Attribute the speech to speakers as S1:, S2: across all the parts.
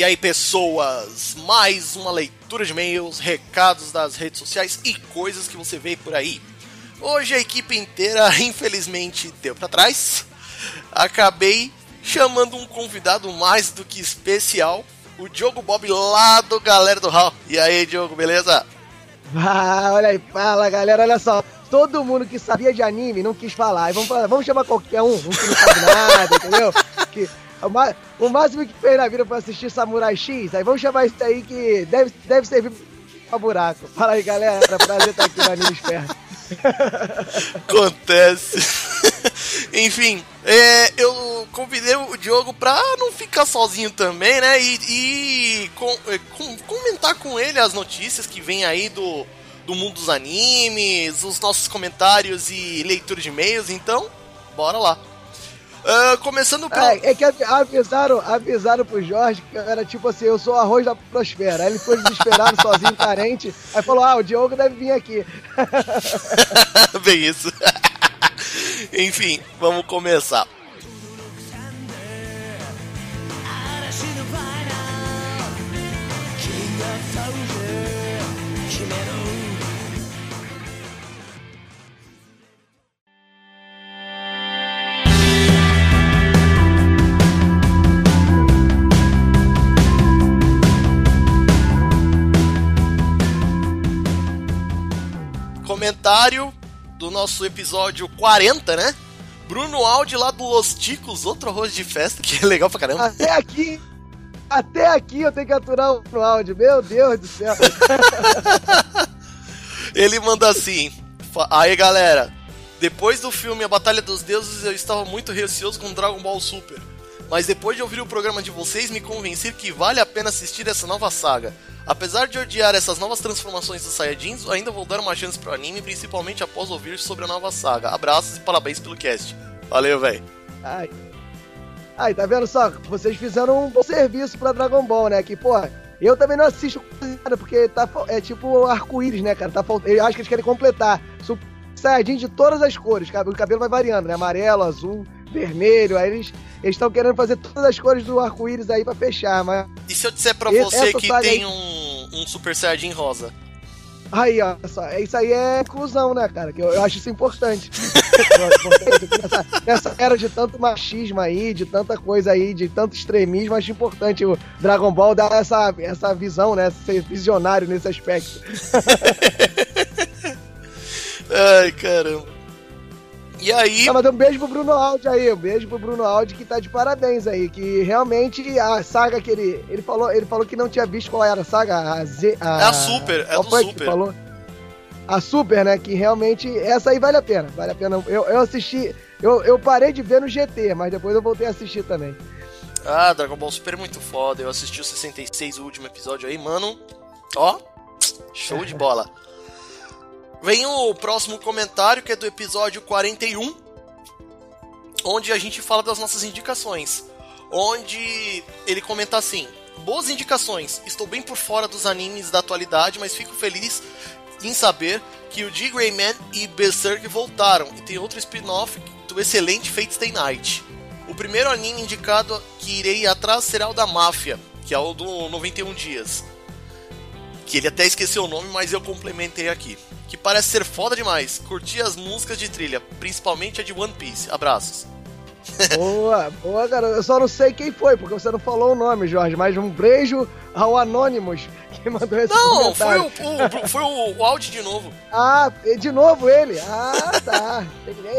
S1: E aí, pessoas, mais uma leitura de e-mails, recados das redes sociais e coisas que você vê por aí. Hoje a equipe inteira, infelizmente, deu para trás. Acabei chamando um convidado mais do que especial, o Diogo Bob lá do Galera do Hall. E aí, Diogo, beleza?
S2: Ah, olha aí, fala galera, olha só. Todo mundo que sabia de anime não quis falar. Vamos, falar, vamos chamar qualquer um, um que não sabe nada, entendeu? Que o, máximo que fez na vida foi assistir Samurai X. Aí vamos chamar isso aí que deve, deve servir pra buraco. Fala aí, galera. Prazer estar aqui no Anime Esperto.
S1: Acontece. Enfim, é, eu convidei o Diogo pra não ficar sozinho também, né? E, e com, é, com, comentar com ele as notícias que vem aí do, do mundo dos animes, os nossos comentários e leitura de e-mails. Então, bora lá. Uh, começando
S2: pelo... É, é, que avisaram, avisaram pro Jorge que era tipo assim, eu sou arroz da prosfera. Aí ele foi desesperado, sozinho, carente. Aí falou, ah, o Diogo deve vir aqui.
S1: Bem isso. Enfim, vamos começar. Comentário do nosso episódio 40, né? Bruno Aldi lá do Los Ticos, outro arroz de festa, que é legal pra caramba.
S2: Até aqui, até aqui eu tenho que aturar o Bruno Aldi, meu Deus do céu.
S1: Ele manda assim: Aí galera, depois do filme A Batalha dos Deuses eu estava muito receoso com Dragon Ball Super. Mas depois de ouvir o programa de vocês, me convencer que vale a pena assistir essa nova saga. Apesar de odiar essas novas transformações dos Saiyajins, ainda vou dar uma chance pro anime, principalmente após ouvir sobre a nova saga. Abraços e parabéns pelo cast. Valeu, velho.
S2: Ai. Ai, tá vendo só? Vocês fizeram um bom serviço pra Dragon Ball, né? Que, pô, eu também não assisto nada, porque tá, é tipo arco-íris, né, cara? Tá, eu acho que eles querem completar. Saiyajin de todas as cores, o cabelo vai variando, né? Amarelo, azul, vermelho, aí eles estão querendo fazer todas as cores do arco-íris aí para fechar, mas...
S1: E se eu disser pra você que tem aí... um, um Super Saiyajin rosa?
S2: Aí, ó, só, isso aí é inclusão, né, cara? Que eu, eu acho isso importante. nessa, nessa era de tanto machismo aí, de tanta coisa aí, de tanto extremismo, acho importante o Dragon Ball dar essa, essa visão, né? Ser visionário nesse aspecto.
S1: Ai, caramba. E aí.
S2: Tá, um beijo pro Bruno Aldi aí, um beijo pro Bruno Aldi que tá de parabéns aí. Que realmente a saga que ele. Ele falou, ele falou que não tinha visto qual era a saga. A Z. A,
S1: é a Super, é do Super.
S2: falou? A Super, né? Que realmente. Essa aí vale a pena. Vale a pena. Eu, eu assisti. Eu, eu parei de ver no GT, mas depois eu voltei a assistir também.
S1: Ah, Dragon Ball Super é muito foda. Eu assisti o 66, o último episódio aí, mano. Ó, show de bola. Vem o próximo comentário, que é do episódio 41, onde a gente fala das nossas indicações. Onde ele comenta assim: Boas indicações, estou bem por fora dos animes da atualidade, mas fico feliz em saber que o D. Greyman e Berserk voltaram e tem outro spin-off do excelente Fate Stay Night. O primeiro anime indicado que irei atrás será o da Máfia, que é o do 91 Dias. Que ele até esqueceu o nome, mas eu complementei aqui que parece ser foda demais. Curti as músicas de trilha, principalmente a de One Piece. Abraços.
S2: Boa, boa, cara. Eu só não sei quem foi, porque você não falou o nome, Jorge, mas um beijo ao Anonymous que mandou esse
S1: Não, foi o, o, foi o, o áudio de novo.
S2: Ah, de novo ele? Ah, tá.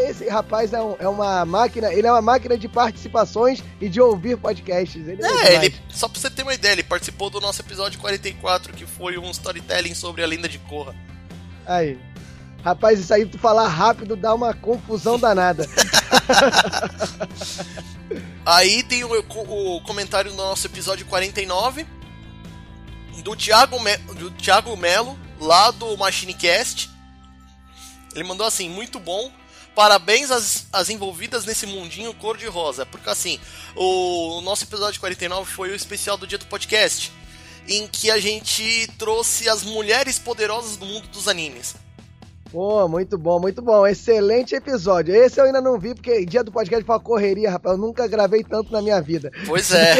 S2: Esse rapaz é, um, é, uma máquina, ele é uma máquina de participações e de ouvir podcasts. Ele
S1: é, é ele, só pra você ter uma ideia, ele participou do nosso episódio 44, que foi um storytelling sobre a lenda de Korra.
S2: Aí. Rapaz, isso aí tu falar rápido dá uma confusão danada.
S1: aí tem o, o, comentário do nosso episódio 49 do Thiago, Me, do Thiago Melo, lá do MachineCast. Ele mandou assim: muito bom. Parabéns às, às envolvidas nesse mundinho cor-de-rosa. Porque assim, o, o nosso episódio 49 foi o especial do dia do podcast em que a gente trouxe as mulheres poderosas do mundo dos animes.
S2: Pô, muito bom, muito bom. Excelente episódio. Esse eu ainda não vi, porque dia do podcast foi uma correria, rapaz. Eu nunca gravei tanto na minha vida.
S1: Pois é.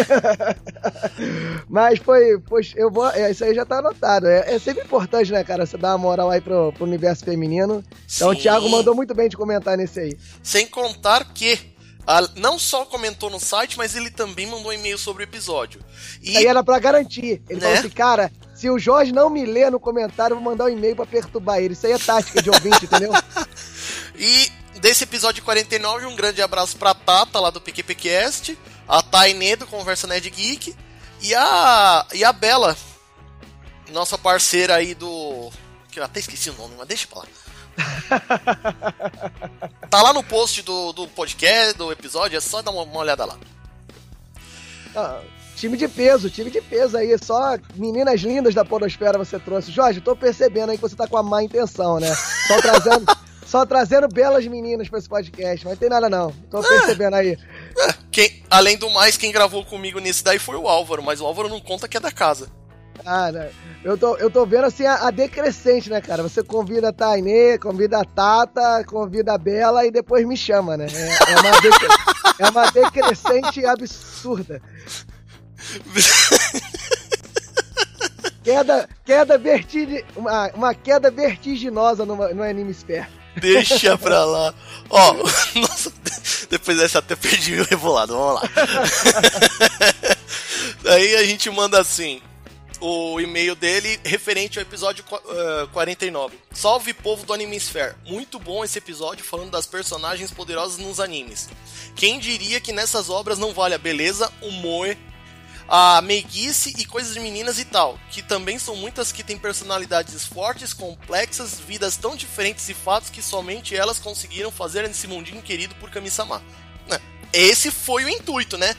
S2: Mas foi, pois, eu vou. é, Isso aí já tá anotado. É, é sempre importante, né, cara? Você dar uma moral aí pro, pro universo feminino. Então o
S1: Sim.
S2: Thiago mandou muito bem de comentar nesse aí.
S1: Sem contar que não só comentou no site, mas ele também mandou um e-mail sobre o episódio. E
S2: Aí era pra garantir. Ele
S1: Né?
S2: falou assim, cara, se o Jorge não me ler no comentário, eu vou mandar um e-mail pra perturbar ele. Isso aí é tática de ouvinte, entendeu?
S1: E desse episódio 49, um grande abraço pra Tata, lá do PQPcast, a Tainê do Conversa Nerd Geek, e a, e a Bela, nossa parceira aí do... que eu até esqueci o nome, mas deixa pra lá. tá lá no post do, do podcast, do episódio, é só dar uma, uma olhada lá.
S2: Ah, time de peso, time de peso aí. Só meninas lindas da podosfera você trouxe. Jorge, tô percebendo aí que você tá com a má intenção, né? Só trazendo, só trazendo belas meninas pra esse podcast. Mas tem nada não. Tô percebendo aí.
S1: Quem, além do mais, quem gravou comigo nesse daí foi o Álvaro, mas o Álvaro não conta que é da casa.
S2: Cara, eu tô, eu tô vendo assim a, a decrescente, né, cara? Você convida a Tainê, convida a Tata, convida a Bela e depois me chama, né? É, é uma, decre- é uma decrescente absurda. Queda, queda vertig... uma, uma queda vertiginosa no, no Anime Sphere.
S1: Deixa pra lá. Ó, nossa, depois dessa até perdi o rebolado, vamos lá. Daí a gente manda assim, o e-mail dele referente ao episódio qu- eh, 49. Salve povo do Anime Sphere. Muito bom esse episódio falando das personagens poderosas nos animes. Quem diria que nessas obras não vale a beleza, o moe, a meiguice e coisas de meninas e tal, que também são muitas que têm personalidades fortes, complexas, vidas tão diferentes e fatos que somente elas conseguiram fazer nesse mundinho querido por Kami-sama. Né? Esse foi o intuito, né?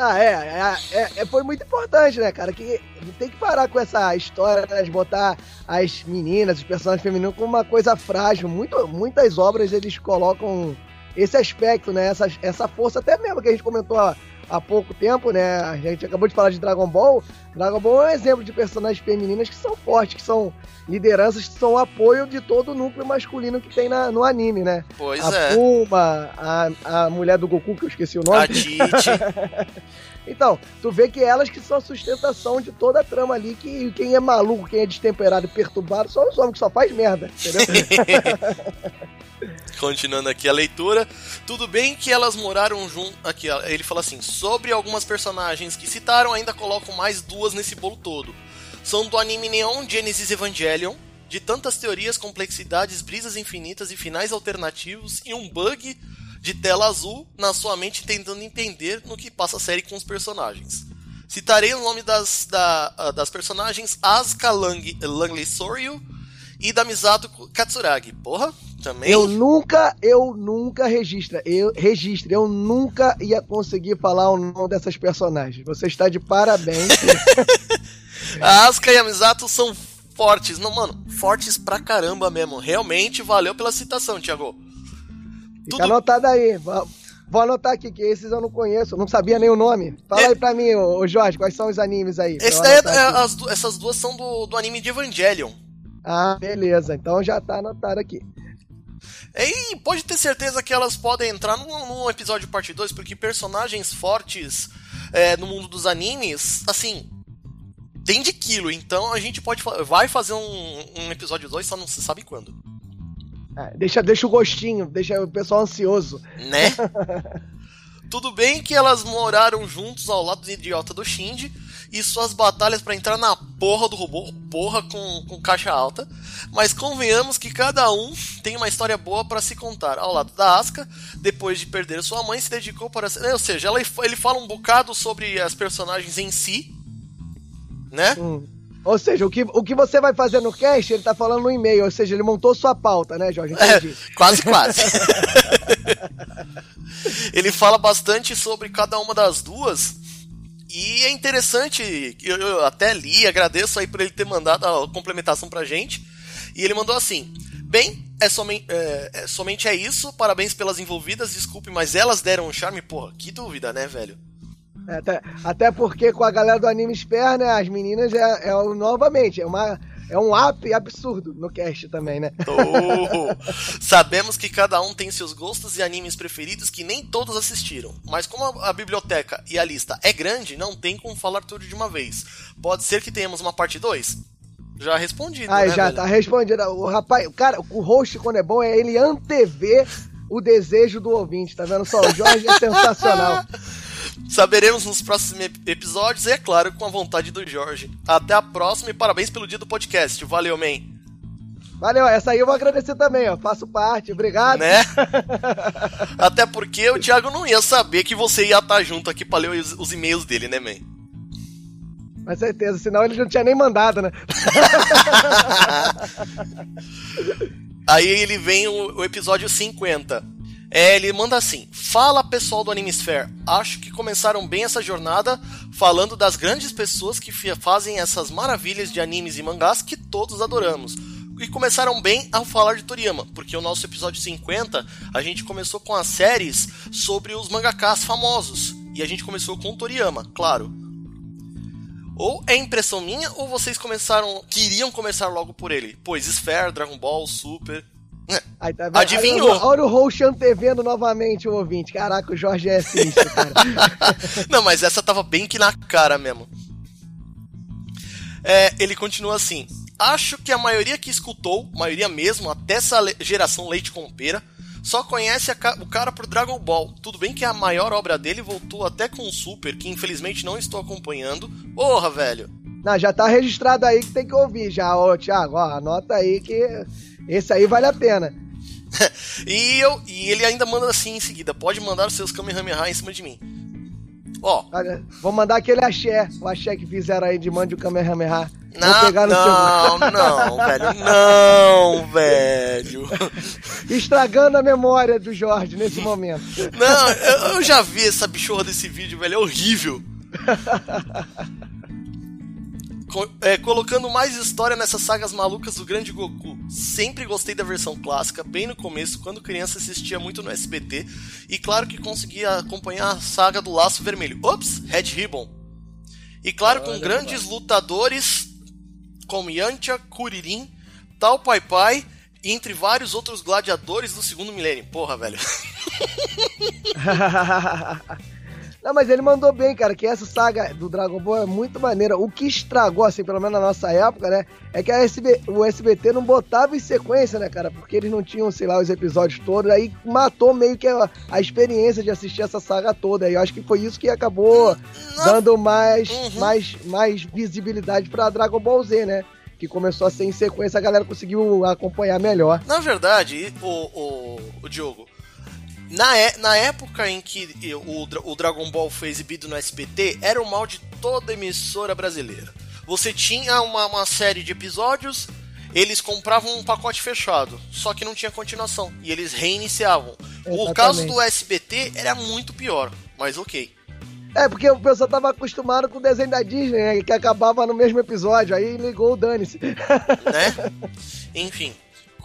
S2: Ah, é, é, é, é, foi muito importante, né, cara? Que tem que parar com essa história né, de botar as meninas, os personagens femininos, como uma coisa frágil. Muito, muitas obras eles colocam esse aspecto, né? Essa, essa força, até mesmo que a gente comentou há, há pouco tempo, né? A gente acabou de falar de Dragon Ball. Dragon Ball é um exemplo de personagens femininas que são fortes, que são lideranças, que são o apoio de todo o núcleo masculino que tem na, no anime, né?
S1: Pois
S2: a
S1: é.
S2: Puma, a, a mulher do Goku, que eu esqueci o nome.
S1: A Tite.
S2: Então, tu vê que elas que são a sustentação de toda a trama ali, que quem é maluco, quem é destemperado e perturbado, são os homens que só faz merda, entendeu?
S1: Continuando aqui a leitura. Tudo bem que elas moraram junto. Aqui, ele fala assim: sobre algumas personagens que citaram, ainda colocam mais duas nesse bolo todo. São do anime Neon Genesis Evangelion, de tantas teorias, complexidades, brisas infinitas e finais alternativos, e um bug de tela azul na sua mente tentando entender no que passa a série com os personagens. Citarei o nome das, da- ah, das personagens Asuka Lang, Langley Soryu e da Misato Katsuragi. Porra, também.
S2: Eu nunca, eu nunca registra, eu registre, eu nunca ia conseguir falar o nome dessas personagens. Você está de parabéns.
S1: A Asuka e a Misato são fortes. Não, mano, fortes pra caramba mesmo. Realmente valeu pela citação, Thiago.
S2: Fica
S1: Tudo-
S2: anotado aí. Vou, anotar aqui, que esses eu não conheço, não sabia nem o nome. Fala
S1: É-
S2: aí pra mim, ô, Jorge, quais são os animes aí?
S1: é- é- as essas duas são do, do anime de Evangelion.
S2: Ah, beleza. Então já tá anotado aqui.
S1: E pode ter certeza que elas podem entrar num, num episódio parte 2, porque personagens fortes é, no mundo dos animes, assim, tem de quilo. Então a gente pode vai fazer um, um episódio 2, só não se sabe quando.
S2: Ah, deixa, deixa o gostinho, deixa o pessoal ansioso.
S1: né? Tudo bem que elas moraram juntos ao lado do idiota do Shinji e suas batalhas pra entrar na porra do robô, porra com, com caixa alta, mas convenhamos que cada um tem uma história boa pra se contar. Ao lado da Asuka, depois de perder sua mãe, se dedicou para. Ou seja, ela- ele fala um bocado sobre as personagens em si, né?
S2: Hum. Ou seja, o que, o que você vai fazer no cast, ele tá falando no e-mail, ou seja, ele montou sua pauta, né, Jorge? Entendi.
S1: É, quase, quase. Ele fala bastante sobre cada uma das duas. E é interessante, eu, eu até li, agradeço aí por ele ter mandado a complementação pra gente. E ele mandou assim: Bem, é, somen é, é- somente é isso, parabéns pelas envolvidas, desculpe, mas elas deram um charme, porra, que dúvida, né, velho?
S2: Até, até porque com a galera do Anime Spare, né, as meninas é, é novamente, é uma é um up absurdo no cast também, né?
S1: Oh, sabemos que cada um tem seus gostos e animes preferidos que nem todos assistiram, mas como a, a biblioteca e a lista é grande, não tem como falar tudo de uma vez. Pode ser que tenhamos uma parte 2? Já respondido,
S2: Ah,
S1: né,
S2: já
S1: velho?
S2: tá respondido. O rapaz, o cara, o host quando é bom é ele antever o desejo do ouvinte, tá vendo só? O Jorge é sensacional.
S1: Saberemos nos próximos ep- episódios e, é claro, com a vontade do Jorge. Até a próxima e parabéns pelo dia do podcast. Valeu, man.
S2: Valeu, essa aí eu vou agradecer também, ó. Faço parte, obrigado.
S1: Né? Até porque o Thiago não ia saber que você ia estar junto aqui pra ler os, os e-mails dele, né, man?
S2: Com certeza, senão ele não tinha nem mandado, né?
S1: Aí ele vem o, o episódio 50. É, ele manda assim: Fala pessoal do Animesphere, acho que começaram bem essa jornada falando das grandes pessoas que fazem essas maravilhas de animes e mangás que todos adoramos. E começaram bem ao falar de Toriyama, porque o nosso episódio 50 a gente começou com as séries sobre os mangakas famosos. E a gente começou com Toriyama, claro. Ou é impressão minha, ou vocês começaram. queriam começar logo por ele? Pois Sphere, Dragon Ball, Super.
S2: Aí, tá vendo?
S1: Adivinhou.
S2: Olha, olha o host antevendo novamente o ouvinte. Caraca, o Jorge é sinistro, cara.
S1: Não, mas essa tava bem que na cara mesmo. É, ele continua assim. Acho que a maioria que escutou, maioria mesmo, até essa geração leite com pera, só conhece ca- o cara por Dragon Ball. Tudo bem que a maior obra dele voltou até com o Super, que infelizmente não estou acompanhando. Porra, velho.
S2: Não, já tá registrado aí que tem que ouvir já, ô Thiago. Ó, anota aí que esse aí vale a pena.
S1: E, eu, e ele ainda manda assim em seguida: pode mandar os seus Kamehameha em cima de mim. Ó,
S2: Olha, Vou mandar aquele axé, o axé que fizeram aí de mande o Kamehameha.
S1: Não,
S2: pegar no
S1: não, não, velho, não, velho.
S2: seu... Estragando a memória do Jorge nesse momento.
S1: Não, eu, eu já vi essa bichorra desse vídeo, velho, é horrível. Co- é, colocando mais história nessas sagas malucas do Grande Goku. Sempre gostei da versão clássica, bem no começo, quando criança assistia muito no SBT. E claro que conseguia acompanhar a saga do Laço Vermelho. Ops, Red Ribbon. E claro, com
S2: Olha,
S1: grandes lutadores como Yantia, Kuririn, Tal Pai Pai, entre vários outros gladiadores do segundo milênio. Porra, velho.
S2: Não, mas ele mandou bem, cara, que essa saga do Dragon Ball é muito maneira. O que estragou, assim, pelo menos na nossa época, né, é que a SB, o SBT não botava em sequência, né, cara, porque eles não tinham, sei lá, os episódios todos, aí matou meio que a, a experiência de assistir essa saga toda. E eu acho que foi isso que acabou dando mais,
S1: Uhum.
S2: mais, mais visibilidade pra Dragon Ball Z, né? Que começou a ser em sequência, a galera conseguiu acompanhar melhor.
S1: Na verdade, o, o, o Diogo, na, é- na época em que o, o Dragon Ball foi exibido no SBT, era o mal de toda emissora brasileira. Você tinha uma, uma série de episódios, eles compravam um pacote fechado, só que não tinha continuação, e eles reiniciavam. O
S2: Exatamente.
S1: caso do SBT era muito pior, mas ok.
S2: É, porque o pessoal tava acostumado com o desenho da Disney, né? Que acabava no mesmo episódio, aí ligou o dane-se.
S1: né? Enfim,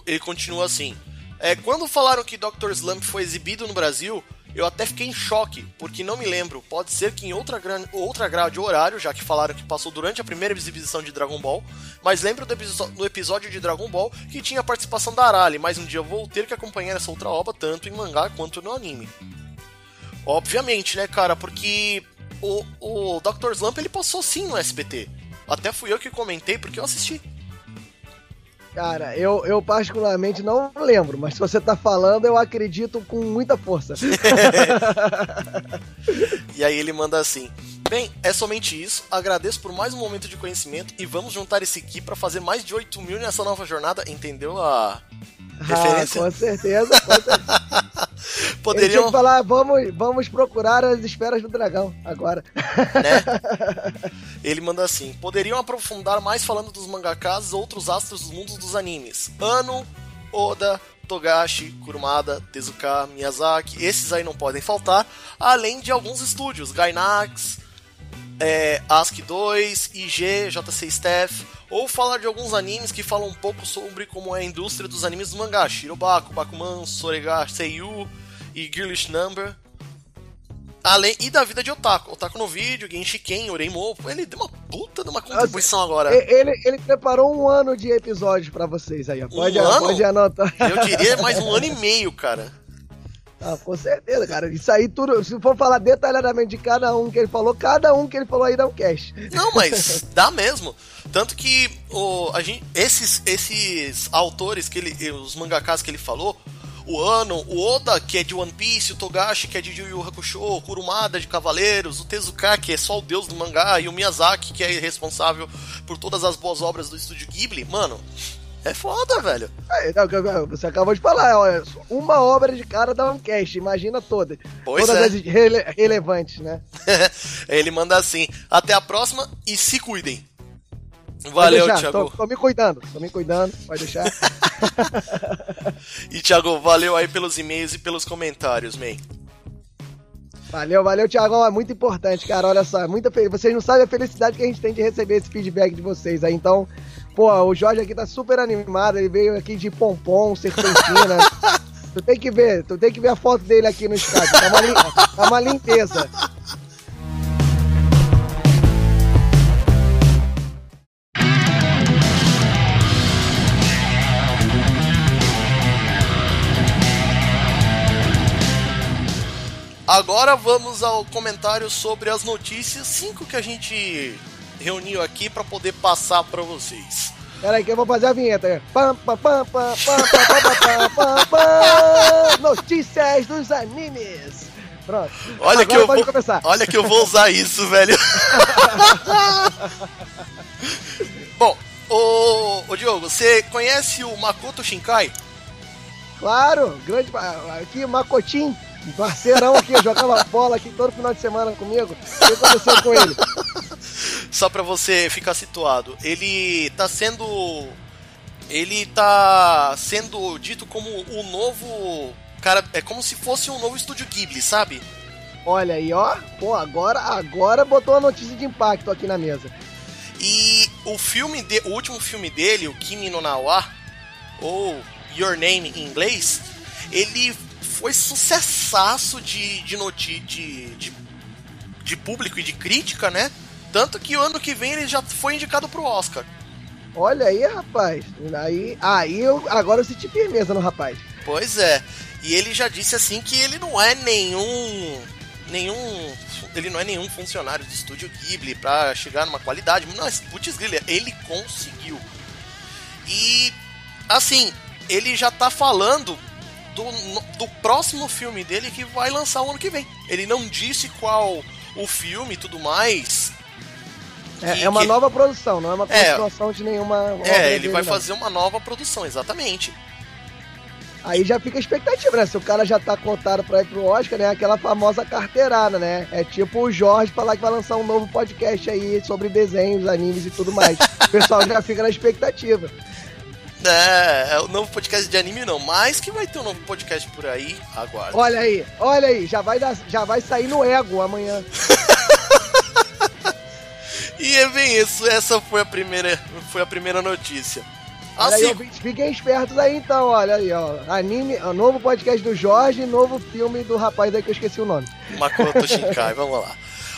S1: ele continua assim. É, quando falaram que Dr. Slump foi exibido no Brasil, eu até fiquei em choque, porque não me lembro. Pode ser que em outra, gran- outra grade horário, já que falaram que passou durante a primeira exibição de Dragon Ball, mas lembro do, episo- do episódio de Dragon Ball que tinha a participação da Arali, mas um dia eu vou ter que acompanhar essa outra obra tanto em mangá quanto no anime. Obviamente, né, cara, porque o, o Dr. Slump ele passou sim no SBT. Até fui eu que comentei porque eu assisti.
S2: Cara, eu, eu particularmente não lembro, mas se você tá falando, eu acredito com muita força.
S1: E aí ele manda assim: Bem, é somente isso. Agradeço por mais um momento de conhecimento e vamos juntar esse aqui para fazer mais de 8 mil nessa nova jornada. Entendeu a
S2: Ah,
S1: referência?
S2: com certeza, com certeza. Ele tinha
S1: Poderiam,
S2: que falar, vamos, vamos procurar as esferas do dragão agora.
S1: né? Ele manda assim: Poderiam aprofundar mais falando dos mangakas e outros astros dos mundos dos animes. Ano, Oda, Togashi, Kurumada, Tezuka, Miyazaki, esses aí não podem faltar, além de alguns estúdios, Gainax, é, ASCII 2, IG, JC Staff, ou falar de alguns animes que falam um pouco sobre como é a indústria dos animes do mangá, Shirobako, Bakuman, Sorega, Seiyu e Girlish Number. Além, e da vida de Otaku. Otaku no vídeo, Genshiken, Oreimo. Ele deu uma puta de uma contribuição agora.
S2: Ele, ele preparou um ano de episódios para vocês aí. Pode,
S1: um
S2: pode anotar.
S1: Eu diria mais um ano e meio, cara.
S2: Ah, com certeza, cara. Isso aí tudo. Se for falar detalhadamente de cada um que ele falou, cada um que ele falou aí dá um cast.
S1: Não, mas dá mesmo. Tanto que o, a gente, esses, esses autores que ele. Os mangakas que ele falou, o Ano, o Oda, que é de One Piece, o Togashi, que é de Yu Yu Hakusho, o Kurumada de Cavaleiros, o Tezuka, que é só o deus do mangá, e o Miyazaki, que é responsável por todas as boas obras do estúdio Ghibli. Mano, é foda, velho.
S2: É, você acabou de falar, olha, uma obra de cara dá um cast, imagina todas.
S1: Pois
S2: todas
S1: é.
S2: as rele relevantes, né?
S1: Ele manda assim: até a próxima e se cuidem. Valeu, Thiago.
S2: Tô, tô, me cuidando, tô me cuidando, pode deixar.
S1: e, Thiago, valeu aí pelos e-mails e pelos comentários, man.
S2: Valeu, valeu, Thiago. É muito importante, cara. Olha só, muita fe... vocês não sabem a felicidade que a gente tem de receber esse feedback de vocês aí. Então, pô, o Jorge aqui tá super animado. Ele veio aqui de pompom, serpentina. tu tem que ver, tu tem que ver a foto dele aqui no Skype. Tá uma, lim... tá uma limpeza.
S1: Agora vamos ao comentário sobre as notícias 5 que a gente reuniu aqui para poder passar para vocês.
S2: Pera aí que eu vou fazer a vinheta. Pam, pam, pam, pam, pam, pam, pam, pam, Notícias dos animes. Pronto.
S1: Olha
S2: Agora
S1: que eu
S2: pode
S1: vou,
S2: começar.
S1: Olha que eu vou usar isso, velho. Bom, ô, ô Diogo, você conhece o Makoto Shinkai?
S2: Claro, grande. Aqui, Makotin, parceirão aqui, jogava bola aqui todo final de semana comigo. O que aconteceu com ele?
S1: Só pra você ficar situado, ele tá sendo. Ele tá sendo dito como o novo. Cara, é como se fosse um novo estúdio Ghibli, sabe?
S2: Olha aí, ó. Pô, agora, agora botou a notícia de impacto aqui na mesa.
S1: E o filme de, o último filme dele, o Kimi no Nawa, ou Your Name em inglês, ele foi sucessaço de, de, noti de, de, de público e de crítica, né? Tanto que o ano que vem ele já foi indicado pro Oscar.
S2: Olha aí, rapaz. Aí, aí eu agora eu senti firmeza no rapaz.
S1: Pois é. E ele já disse assim que ele não é nenhum nenhum ele não é nenhum funcionário do estúdio Ghibli para chegar numa qualidade, mas putz ele conseguiu. E assim, ele já tá falando do, do próximo filme dele que vai lançar o ano que vem. Ele não disse qual o filme e tudo mais.
S2: É, é uma
S1: que...
S2: nova produção, não é uma continuação é, de nenhuma.
S1: É, ele vai não. fazer uma nova produção, exatamente.
S2: Aí já fica a expectativa, né? Se o cara já tá cotado pra ir pro Oscar, né? Aquela famosa carteirada, né? É tipo o Jorge falar que vai lançar um novo podcast aí sobre desenhos, animes e tudo mais. o pessoal já fica na expectativa.
S1: É, é o novo podcast de anime não, mas que vai ter um novo podcast por aí, aguarda.
S2: Olha aí, olha aí, já vai, dar, já vai sair no ego amanhã.
S1: e é bem isso, essa foi a primeira, foi a primeira notícia.
S2: Assim, aí, fiquem espertos aí então, olha aí, ó. Anime, ó, novo podcast do Jorge, novo filme do rapaz aí que eu esqueci o nome.
S1: Makoto Shinkai, vamos lá.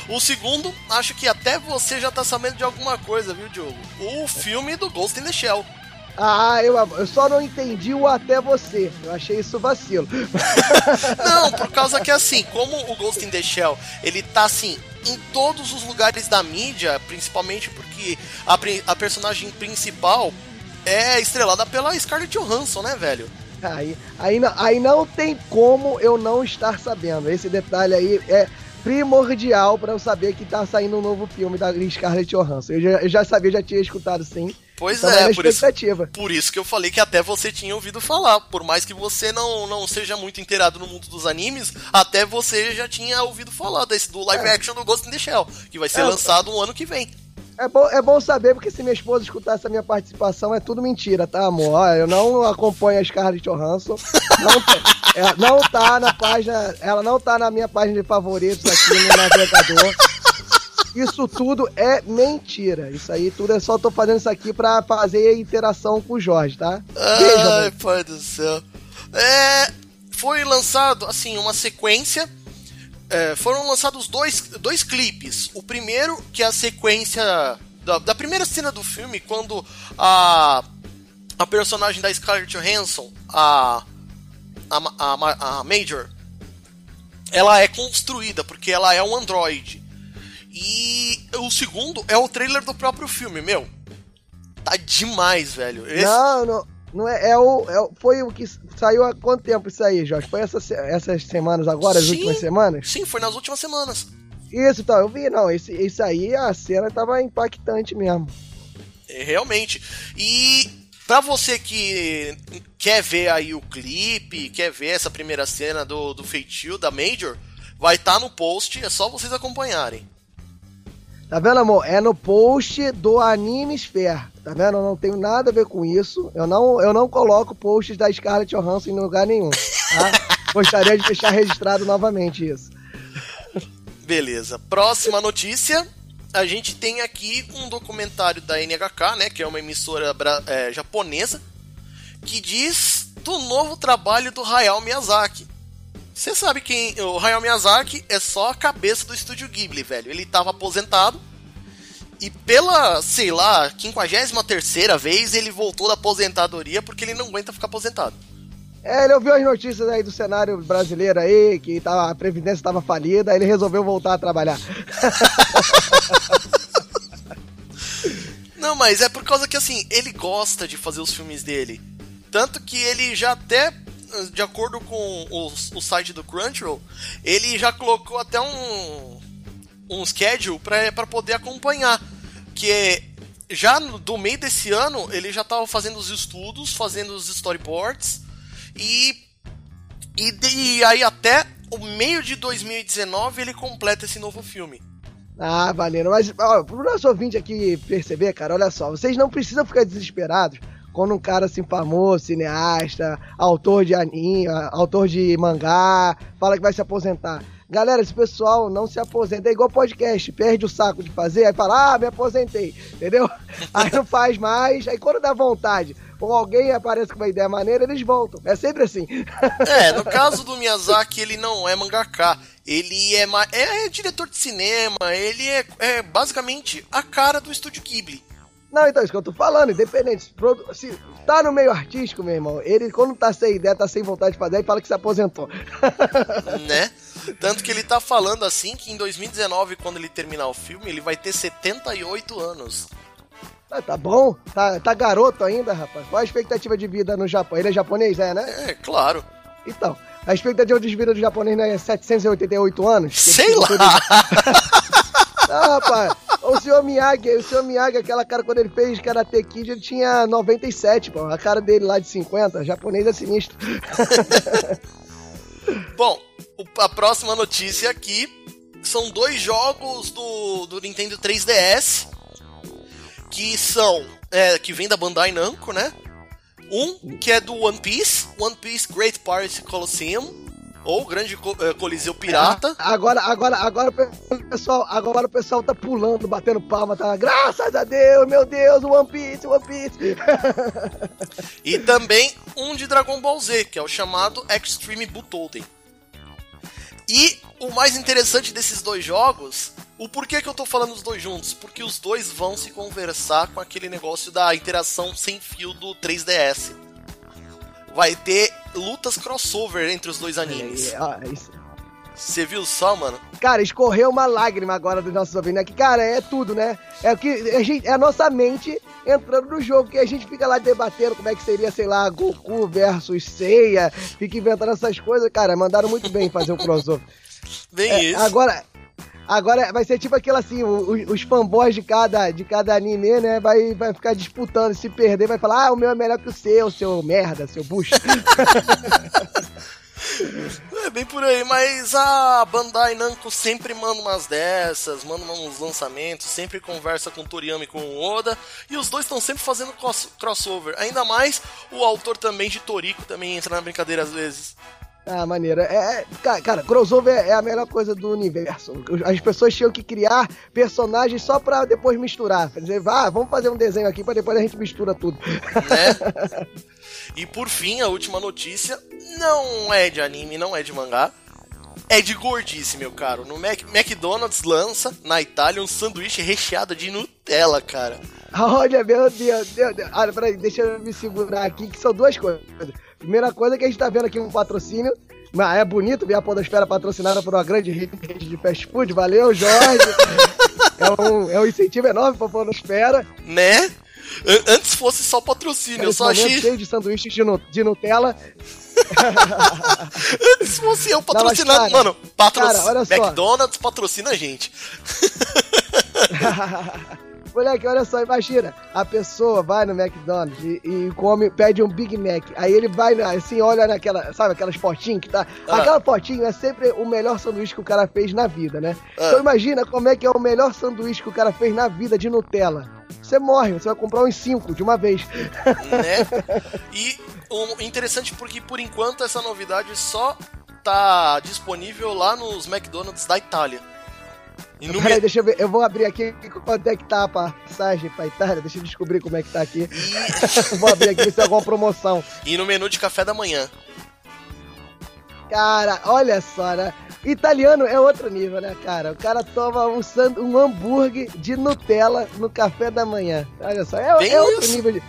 S1: O segundo, acho que até você já tá sabendo de alguma coisa, viu, Diogo? O filme do Ghost in the Shell.
S2: Ah, eu, eu só não entendi o até você. Eu achei isso vacilo.
S1: não, por causa que assim, como o Ghost in the Shell, ele tá assim em todos os lugares da mídia, principalmente porque a, a personagem principal é estrelada pela Scarlett Johansson, né, velho?
S2: Aí, aí, não, aí não tem como eu não estar sabendo. Esse detalhe aí é primordial para eu saber que tá saindo um novo filme da Scarlett Johansson. Eu já, eu já sabia, já tinha escutado sim.
S1: Pois é, por isso, por isso que eu falei que até você tinha ouvido falar. Por mais que você não, não seja muito inteirado no mundo dos animes, até você já tinha ouvido falar desse do live é. action do Ghost in the Shell, que vai ser é, lançado um ano que vem.
S2: É bom, é bom saber, porque se minha esposa escutar essa minha participação, é tudo mentira, tá, amor? Eu não acompanho a Scarlett Johansson. Não, não tá na página. Ela não tá na minha página de favoritos aqui no navegador. Isso tudo é mentira. Isso aí tudo é só tô fazendo isso aqui pra fazer a interação com o Jorge, tá?
S1: Beijo, Ai, pai do céu. É, foi lançado, assim, uma sequência é, foram lançados dois, dois clipes. O primeiro, que é a sequência da, da primeira cena do filme, quando a, a personagem da Scarlett Johansson, a, a, a, a Major, ela é construída, porque ela é um androide. E o segundo é o trailer do próprio filme, meu. Tá demais, velho.
S2: Esse... Não, não, não é, é, o, é, Foi o que saiu há quanto tempo isso aí, Jorge? Foi essa, essas semanas agora, as sim, últimas semanas?
S1: Sim, foi nas últimas semanas.
S2: Isso, então, eu vi, não, esse, esse aí, a cena tava impactante mesmo.
S1: É, realmente. E Pra você que quer ver aí o clipe, quer ver essa primeira cena do, do feitio da Major, vai estar tá no post, é só vocês acompanharem.
S2: Tá vendo, amor? É no post do Anime Sphere. Tá vendo? Eu não tenho nada a ver com isso. Eu não, eu não coloco posts da Scarlett Johansson em lugar nenhum. Tá? Gostaria de deixar registrado novamente isso.
S1: Beleza. Próxima notícia a gente tem aqui um documentário da NHK, né, que é uma emissora é, japonesa, que diz do novo trabalho do Hayao Miyazaki. Você sabe quem o Hayao Miyazaki é só a cabeça do estúdio Ghibli, velho. Ele estava aposentado e pela, sei lá, 53 vez ele voltou da aposentadoria porque ele não aguenta ficar aposentado.
S2: É, ele ouviu as notícias aí do cenário brasileiro aí, que tava, a Previdência estava falida, aí ele resolveu voltar a trabalhar.
S1: Não, mas é por causa que assim, ele gosta de fazer os filmes dele. Tanto que ele já até, de acordo com o, o site do Crunchyroll, ele já colocou até um, um schedule para poder acompanhar. Que já do meio desse ano ele já estava fazendo os estudos, fazendo os storyboards e, e, e aí até o meio de 2019 ele completa esse novo filme.
S2: Ah, valendo. Mas, ó, pro nosso ouvinte aqui perceber, cara, olha só, vocês não precisam ficar desesperados quando um cara assim famoso, cineasta, autor de anime, autor de mangá, fala que vai se aposentar. Galera, esse pessoal não se aposenta. É igual podcast, perde o saco de fazer, aí fala, ah, me aposentei, entendeu? Aí não faz mais, aí quando dá vontade ou alguém aparece com uma ideia maneira, eles voltam. É sempre assim.
S1: É, no caso do Miyazaki, ele não é mangaka. Ele é, é, é diretor de cinema, ele é, é basicamente a cara do estúdio Ghibli.
S2: Não, então, isso que eu tô falando, independente. Se tá no meio artístico, meu irmão, ele quando tá sem ideia, tá sem vontade de fazer, ele fala que se aposentou.
S1: né? Tanto que ele tá falando assim que em 2019, quando ele terminar o filme, ele vai ter 78 anos.
S2: Ah, tá bom, tá, tá garoto ainda, rapaz. Qual a expectativa de vida no Japão? Ele é japonês, é, né?
S1: É, claro.
S2: Então, a expectativa de vida do japonês não é 788 anos?
S1: Sei lá!
S2: Não, rapaz, o senhor Miyagi, o senhor Miyagi, aquela cara quando ele fez Karate Kid, ele tinha 97, pô. A cara dele lá de 50, japonês é sinistro.
S1: Bom, a próxima notícia aqui são dois jogos do, do Nintendo 3DS que são é, que vem da Bandai Namco, né? Um que é do One Piece, One Piece Great Pirate Colosseum, ou Grande é, Coliseu Pirata.
S2: É, agora, agora, agora o pessoal, agora o pessoal tá pulando, batendo palma, tá? Graças a Deus, meu Deus, One Piece, One Piece.
S1: e também um de Dragon Ball Z, que é o chamado Extreme Butoden. E o mais interessante desses dois jogos, o porquê que eu tô falando os dois juntos? Porque os dois vão se conversar com aquele negócio da interação sem fio do 3DS. Vai ter lutas crossover entre os dois animes. Você viu só, mano?
S2: Cara, escorreu uma lágrima agora dos nossos ouvintes, né? Que, cara, é tudo, né? É, o que a gente, é a nossa mente entrando no jogo, que a gente fica lá debatendo como é que seria, sei lá, Goku versus Seiya, fica inventando essas coisas. Cara, mandaram muito bem fazer o um crossover.
S1: Bem é, isso.
S2: Agora, Agora vai ser tipo aquilo assim, os, os fanboys de cada, de cada anime, né? Vai, vai ficar disputando, se perder, vai falar, ah, o meu é melhor que o seu, seu merda, seu bucho.
S1: É bem por aí, mas a Bandai Namco sempre manda umas dessas, manda uns lançamentos, sempre conversa com o Toriyama e com o Oda, e os dois estão sempre fazendo crossover. Ainda mais o autor também de Toriko também entra na brincadeira às vezes.
S2: Ah, maneira. É, é cara, crossover é a melhor coisa do universo. As pessoas tinham que criar personagens só pra depois misturar. Dizer, ah, vamos fazer um desenho aqui pra depois a gente mistura tudo.
S1: Né? e por fim, a última notícia não é de anime, não é de mangá. é de gordice, meu caro. No Mac, McDonald's lança na Itália um sanduíche recheado de Nutella, cara.
S2: Olha, meu Deus, Deus, Deus. Olha, peraí, deixa eu me segurar aqui, que são duas coisas. Primeira coisa é que a gente tá vendo aqui um patrocínio. Mas é bonito ver a Podosfera patrocinada por uma grande rede de fast food. Valeu, Jorge. é, um, é um incentivo enorme pra Podosfera.
S1: Né? Antes fosse só patrocínio, eu só achei.
S2: cheio de sanduíches de, nu de Nutella.
S1: Antes fosse eu patrocinando. Mano, patrocina. McDonald's patrocina a gente.
S2: Moleque, olha só, imagina. A pessoa vai no McDonald's e, e, come, pede um Big Mac. Aí ele vai, assim, olha naquela, sabe, aquelas potinhas que tá. Ah. Aquela potinha é sempre o melhor sanduíche que o cara fez na vida, né? Ah. Então imagina como é que é o melhor sanduíche que o cara fez na vida de Nutella. Você morre, você vai comprar uns 5 de uma vez.
S1: Né? E o interessante porque por enquanto essa novidade só tá disponível lá nos McDonald's da Itália.
S2: No Peraí, deixa eu ver. Eu vou abrir aqui quanto é que tá a passagem pra Itália. Deixa eu descobrir como é que tá aqui. Vou abrir aqui ver se tem alguma promoção.
S1: E no menu de café da manhã.
S2: Cara, olha só, né? Italiano é outro nível, né, cara? O cara toma um, sand... um hambúrguer de Nutella no café da manhã. Olha só, é, é outro nível de.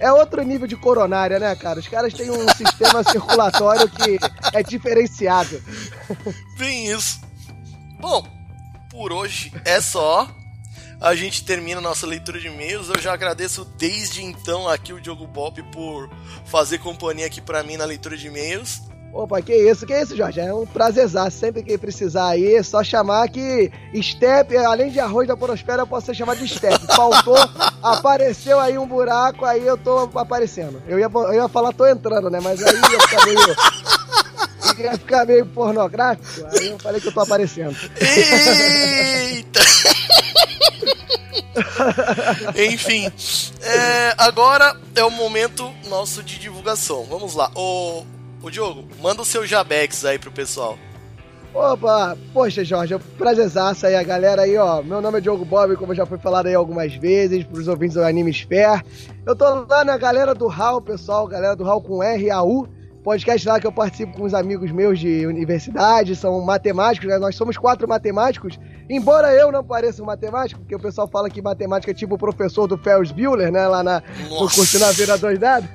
S2: É outro nível de coronária, né, cara? Os caras têm um sistema circulatório que é diferenciado.
S1: Bem isso. Bom, por hoje é só. A gente termina nossa leitura de e-mails. Eu já agradeço desde então aqui o Diogo Bob por fazer companhia aqui para mim na leitura de e-mails.
S2: Opa, que isso, que isso, Jorge? É um prazerzaço. Sempre que precisar aí, é só chamar que Step, além de arroz da porosfera, eu posso ser chamado de Step. Faltou, apareceu aí um buraco, aí eu tô aparecendo. Eu ia, eu ia falar, tô entrando, né? Mas aí ia ficar meio ia ficar meio pornográfico, aí eu falei que eu tô aparecendo.
S1: Eita! Enfim, é, agora é o momento nosso de divulgação. Vamos lá. Ô, ô Diogo, manda o seu Jabex aí pro pessoal.
S2: Opa, poxa Jorge, é um prazerzaço aí a galera aí, ó. Meu nome é Diogo Bob, como já foi falado aí algumas vezes, pros ouvintes do Anime Sphere. Eu tô lá na galera do HAL, pessoal, galera do HAL com R-A-U podcast lá que eu participo com os amigos meus de universidade, são matemáticos, né? Nós somos quatro matemáticos, embora eu não pareça um matemático, porque o pessoal fala que matemática é tipo o professor do Ferris Bueller, né? Lá na, no curso na Vira Dois Dados.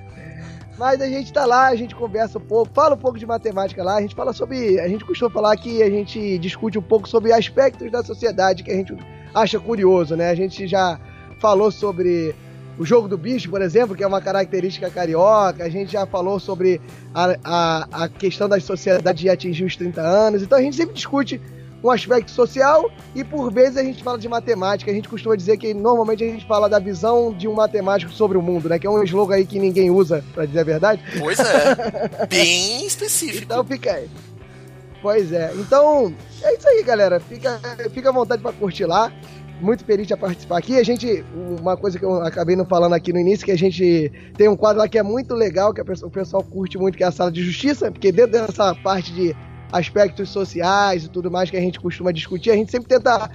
S2: Mas a gente tá lá, a gente conversa um pouco, fala um pouco de matemática lá, a gente fala sobre. A gente costuma falar que a gente discute um pouco sobre aspectos da sociedade que a gente acha curioso, né? A gente já falou sobre o jogo do bicho, por exemplo, que é uma característica carioca. A gente já falou sobre a, a, a questão das sociedades de atingir os 30 anos. Então a gente sempre discute um aspecto social e por vezes a gente fala de matemática. A gente costuma dizer que normalmente a gente fala da visão de um matemático sobre o mundo, né? Que é um slogan aí que ninguém usa, para dizer a verdade.
S1: Pois é. Bem específico.
S2: Então fica aí. Pois é. Então, é isso aí, galera. Fica, fica à vontade para curtir lá muito feliz de participar aqui. A gente, uma coisa que eu acabei não falando aqui no início, que a gente tem um quadro lá que é muito legal, que o pessoal curte muito, que é a sala de justiça, porque dentro dessa parte de aspectos sociais e tudo mais que a gente costuma discutir, a gente sempre tenta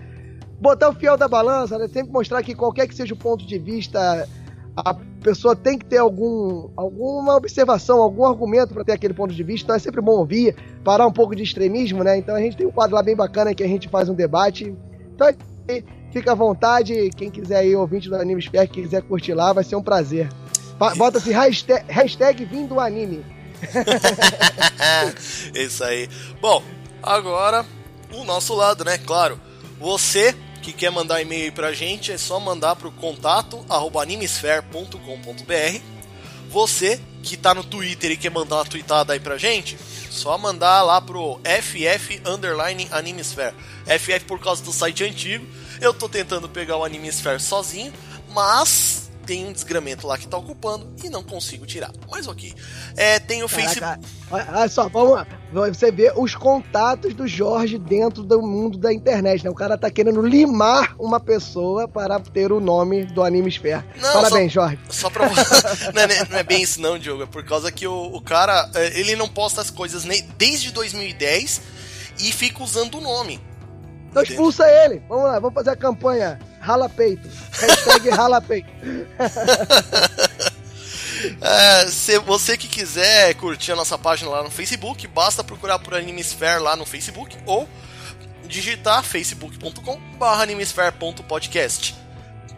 S2: botar o fiel da balança, né? sempre mostrar que qualquer que seja o ponto de vista, a pessoa tem que ter algum, alguma observação, algum argumento para ter aquele ponto de vista. Então é sempre bom ouvir, parar um pouco de extremismo, né? Então a gente tem um quadro lá bem bacana que a gente faz um debate. Então Fica à vontade, quem quiser aí, ouvinte do Anime que quiser curtir lá, vai ser um prazer. Bota-se hashtag, hashtag vindo anime.
S1: Isso aí. Bom, agora o nosso lado, né? Claro, você que quer mandar e-mail pra gente, é só mandar pro contato animesphere.com.br. Você que tá no Twitter e quer mandar uma tweetada aí pra gente, só mandar lá pro FF Underline Animesphere. FF por causa do site antigo eu tô tentando pegar o Anime Sphere sozinho, mas tem um desgramento lá que tá ocupando e não consigo tirar. Mas ok. É, tem o Facebook.
S2: Olha só, vamos lá. Você vê os contatos do Jorge dentro do mundo da internet, né? O cara tá querendo limar uma pessoa para ter o nome do Anime Sphere. Não, Parabéns,
S1: só,
S2: Jorge.
S1: Só pra não, é, não é bem isso não, Diogo. É por causa que o, o cara, é, ele não posta as coisas nem, desde 2010 e fica usando o nome.
S2: Então expulsa ele. Vamos lá, vamos fazer a campanha. Rala peito. Hashtag rala peito.
S1: É, se você que quiser curtir a nossa página lá no Facebook, basta procurar por Animesphere lá no Facebook ou digitar facebook.com/animesphere.podcast.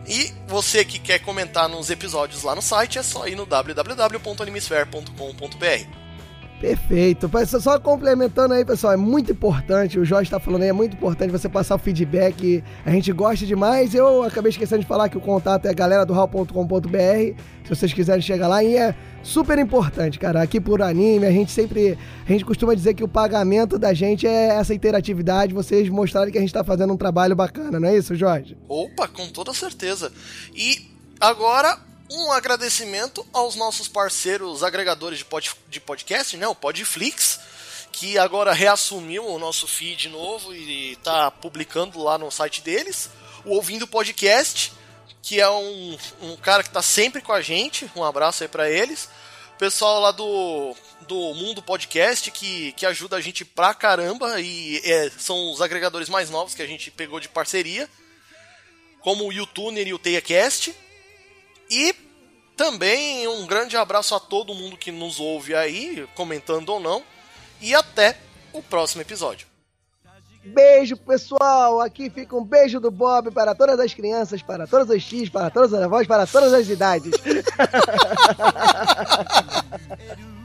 S1: E você que quer comentar nos episódios lá no site é só ir no www.animesphere.com.br.
S3: Perfeito. Só complementando aí, pessoal, é muito importante, o Jorge está falando aí, é muito importante você passar o feedback. A gente gosta demais. Eu acabei esquecendo de falar que o contato é galera do hall.com.br. Se vocês quiserem chegar lá, e é super importante, cara. Aqui por anime, a gente sempre. A gente costuma dizer que o pagamento da gente é essa interatividade, vocês mostrarem que a gente está fazendo um trabalho bacana, não é isso, Jorge?
S1: Opa, com toda certeza. E agora um agradecimento aos nossos parceiros agregadores de, pod, de podcast, né? O Podflix, que agora reassumiu o nosso feed novo e está publicando lá no site deles. O Ouvindo Podcast, que é um, um cara que está sempre com a gente. Um abraço aí para eles. O pessoal lá do, do Mundo Podcast, que, que ajuda a gente pra caramba e é, são os agregadores mais novos que a gente pegou de parceria. Como o YouTuner e o TeiaCast. E também um grande abraço a todo mundo que nos ouve aí, comentando ou não. E até o próximo episódio.
S3: Beijo, pessoal! Aqui fica um beijo do Bob para todas as crianças, para todos os X, para todas as avós, para todas as idades.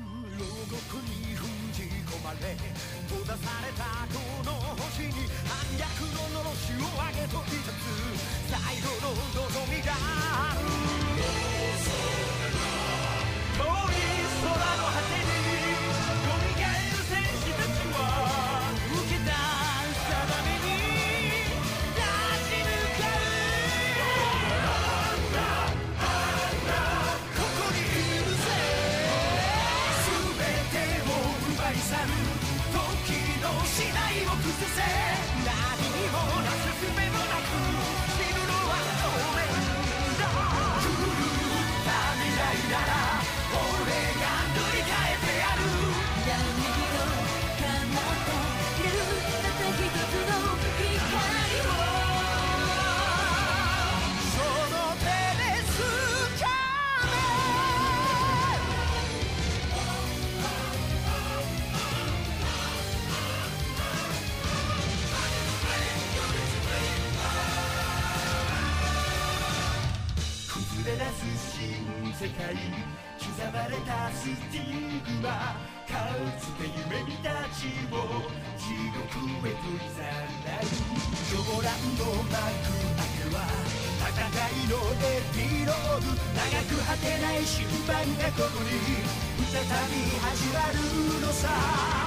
S3: 次第を崩せ。何もなすすべもなく死ぬのは当然だ狂った未来なら世界刻まれたスティングマかつて夢見た地を地獄へといざない。狂乱の幕開けは戦いのエピローグ長く果てない終盤がここに再び始まるのさ